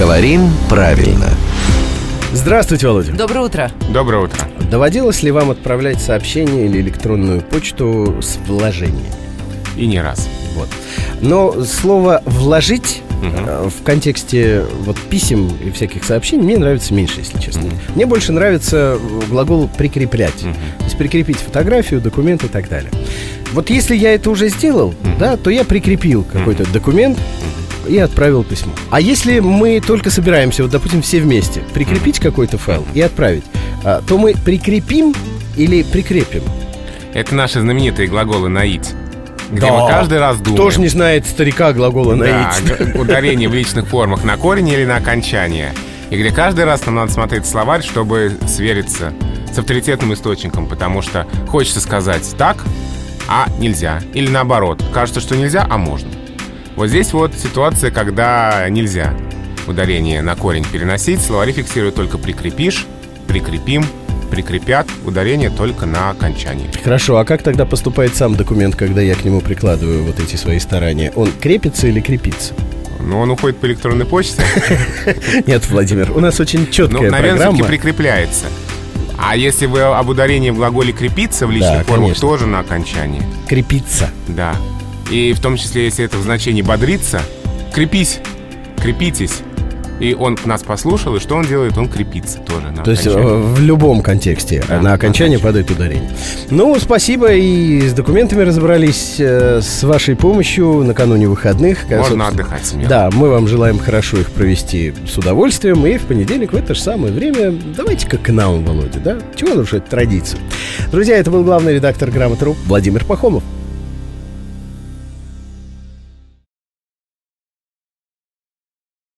Говорим правильно. Здравствуйте, Володя. Доброе утро. Доброе утро. Доводилось ли вам отправлять сообщение или электронную почту с вложением? И не раз. Вот. Но слово «вложить» э, в контексте вот писем и всяких сообщений мне нравится меньше, если честно. Мне больше нравится глагол «прикреплять». То есть прикрепить фотографию, документ и так далее. Вот если я это уже сделал, да, то я прикрепил какой-то документ и отправил письмо. А если мы только собираемся, вот, допустим, все вместе, прикрепить какой-то файл и отправить, а, то мы прикрепим или прикрепим? Это наши знаменитые глаголы «наить». Где Да. мы каждый раз думаем. Кто же не знает старика глагола Да, «наить»? г- ударение в личных формах на корень или на окончание. И где каждый раз нам надо смотреть словарь, чтобы свериться с авторитетным источником, потому что хочется сказать так, а нельзя. Или наоборот, кажется, что нельзя, а можно. Вот здесь вот ситуация, когда нельзя ударение на корень переносить. Словари фиксируют только прикрепишь, прикрепим, прикрепят. Ударение только на окончании. Хорошо, а как тогда поступает сам документ, когда я к нему прикладываю вот эти свои старания? Он крепится или крепится? Но он уходит по электронной почте. Нет, Владимир, у нас очень Ну, четкая наверное, программа. все-таки прикрепляется. А если вы об ударении в глаголе крепиться в личных Да, формах, тоже на окончании. Крепится. Да. И в том числе, если это в значении бодриться, крепись, крепитесь. И он нас послушал, и что он делает? Он крепится тоже на То есть э, окончании. в любом контексте Да, на окончание падает ударение. Ну, спасибо, и с документами разобрались э, с вашей помощью накануне выходных. Можно собственно, отдыхать смело. Да, мы вам желаем хорошо их провести с удовольствием. И в понедельник в это же самое время давайте-ка к нам, Володя, да? Чего нарушать традицию? Друзья, это был главный редактор «Грамотру» Владимир Пахомов.